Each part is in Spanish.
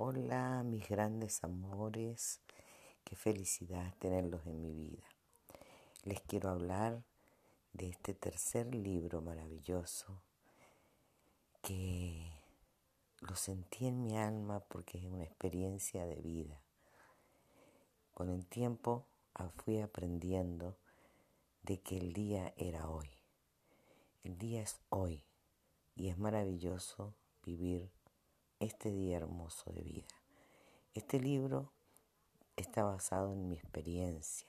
Hola mis grandes amores, qué felicidad tenerlos en mi vida. Les quiero hablar de este tercer libro maravilloso que lo sentí en mi alma porque es una experiencia de vida. Con el tiempo fui aprendiendo de que el día era hoy. El día es hoy y es maravilloso vivir este día hermoso de vida. Este libro está basado en mi experiencia,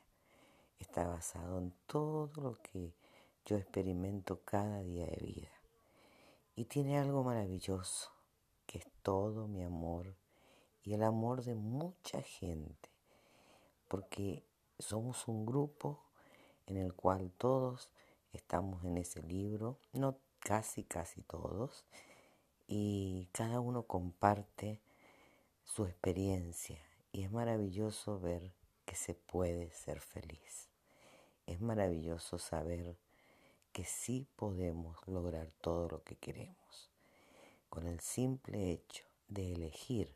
está basado en todo lo que yo experimento cada día de vida. Y tiene algo maravilloso, que es todo mi amor y el amor de mucha gente, porque somos un grupo en el cual todos estamos en ese libro, no casi, casi todos, y cada uno comparte su experiencia y es maravilloso ver que se puede ser feliz. Es maravilloso saber que sí podemos lograr todo lo que queremos con el simple hecho de elegir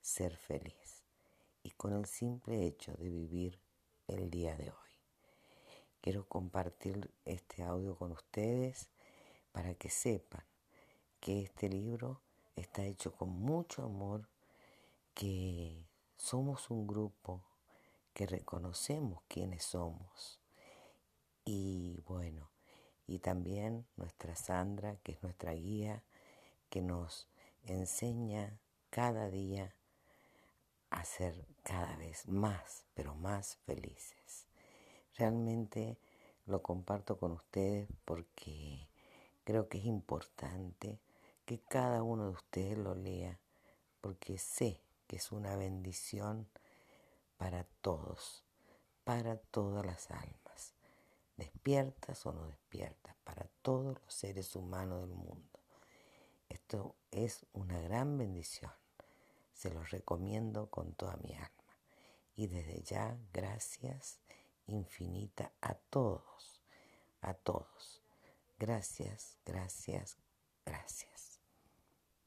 ser feliz y con el simple hecho de vivir el día de hoy. Quiero compartir este audio con ustedes para que sepan que este libro está hecho con mucho amor, que somos un grupo, que reconocemos quiénes somos. Y bueno, y también nuestra Sandra, que es nuestra guía, que nos enseña cada día a ser cada vez más, pero más felices. Realmente lo comparto con ustedes porque creo que es importante que cada uno de ustedes lo lea, porque sé que es una bendición para todos, para todas las almas, despiertas o no despiertas, para todos los seres humanos del mundo. Esto es una gran bendición. Se los recomiendo con toda mi alma. Y desde ya, gracias infinita a todos, a todos. Gracias, gracias, gracias.